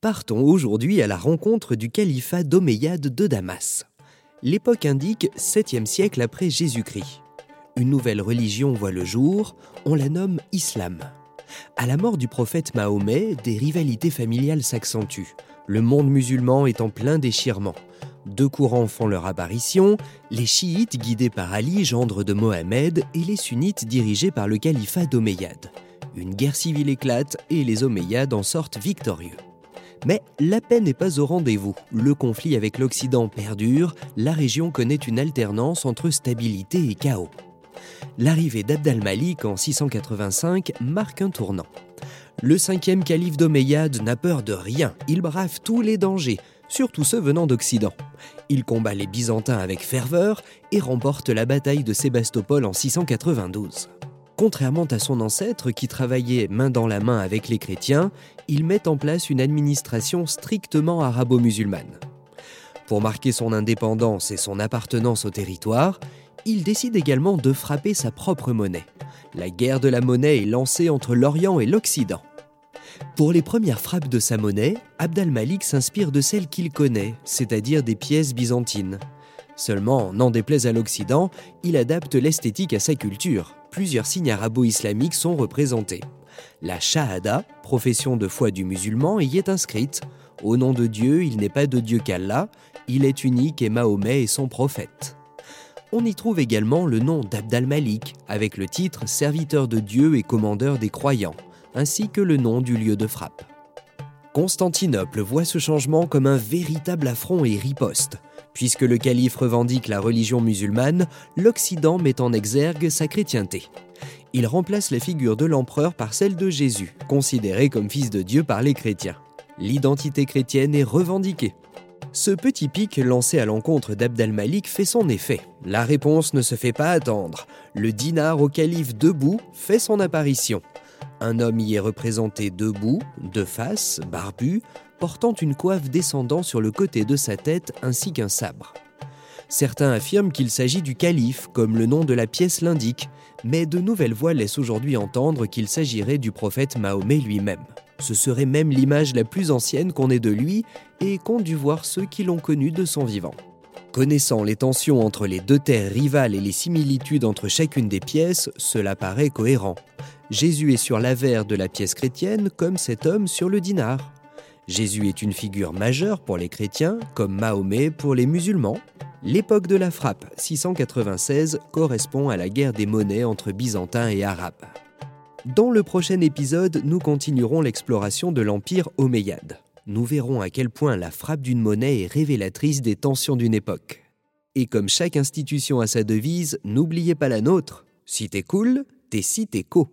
Partons aujourd'hui à la rencontre du califat d'Omeyyade de Damas. L'époque indique 7e siècle après Jésus-Christ. Une nouvelle religion voit le jour, on la nomme Islam. À la mort du prophète Mahomet, des rivalités familiales s'accentuent. Le monde musulman est en plein déchirement. Deux courants font leur apparition, les chiites guidés par Ali, gendre de Mohammed, et les sunnites dirigés par le califat d'Omeyyade. Une guerre civile éclate et les Omeyyades en sortent victorieux. Mais la paix n'est pas au rendez-vous. Le conflit avec l'Occident perdure, la région connaît une alternance entre stabilité et chaos. L'arrivée d'Abd al-Malik en 685 marque un tournant. Le cinquième calife d'Omeyyade n'a peur de rien, il brave tous les dangers, surtout ceux venant d'Occident. Il combat les Byzantins avec ferveur et remporte la bataille de Sébastopol en 692. Contrairement à son ancêtre qui travaillait main dans la main avec les chrétiens, il met en place une administration strictement arabo-musulmane. Pour marquer son indépendance et son appartenance au territoire, il décide également de frapper sa propre monnaie. La guerre de la monnaie est lancée entre l'Orient et l'Occident. Pour les premières frappes de sa monnaie, Abd al-Malik s'inspire de celles qu'il connaît, c'est-à-dire des pièces byzantines. Seulement, n'en déplaise à l'Occident, il adapte l'esthétique à sa culture. Plusieurs signes arabo-islamiques sont représentés. La Shahada, profession de foi du musulman, y est inscrite. Au nom de Dieu, il n'est pas de Dieu qu'Allah, il est unique et Mahomet est son prophète. On y trouve également le nom d'Abd al-Malik, avec le titre Serviteur de Dieu et commandeur des croyants ainsi que le nom du lieu de frappe. Constantinople voit ce changement comme un véritable affront et riposte. Puisque le calife revendique la religion musulmane, l'Occident met en exergue sa chrétienté. Il remplace la figure de l'empereur par celle de Jésus, considéré comme fils de Dieu par les chrétiens. L'identité chrétienne est revendiquée. Ce petit pic lancé à l'encontre d'Abd al-Malik fait son effet. La réponse ne se fait pas attendre. Le dinar au calife debout fait son apparition. Un homme y est représenté debout, de face, barbu, portant une coiffe descendant sur le côté de sa tête ainsi qu'un sabre. Certains affirment qu'il s'agit du calife, comme le nom de la pièce l'indique, mais de nouvelles voix laissent aujourd'hui entendre qu'il s'agirait du prophète Mahomet lui-même. Ce serait même l'image la plus ancienne qu'on ait de lui et qu'ont dû voir ceux qui l'ont connu de son vivant. Connaissant les tensions entre les deux terres rivales et les similitudes entre chacune des pièces, cela paraît cohérent. Jésus est sur l'avers de la pièce chrétienne comme cet homme sur le dinar. Jésus est une figure majeure pour les chrétiens comme Mahomet pour les musulmans. L'époque de la frappe, 696, correspond à la guerre des monnaies entre Byzantins et Arabes. Dans le prochain épisode, nous continuerons l'exploration de l'Empire omeyyade. Nous verrons à quel point la frappe d'une monnaie est révélatrice des tensions d'une époque. Et comme chaque institution a sa devise, n'oubliez pas la nôtre. Si t'es cool, t'es si t'es co.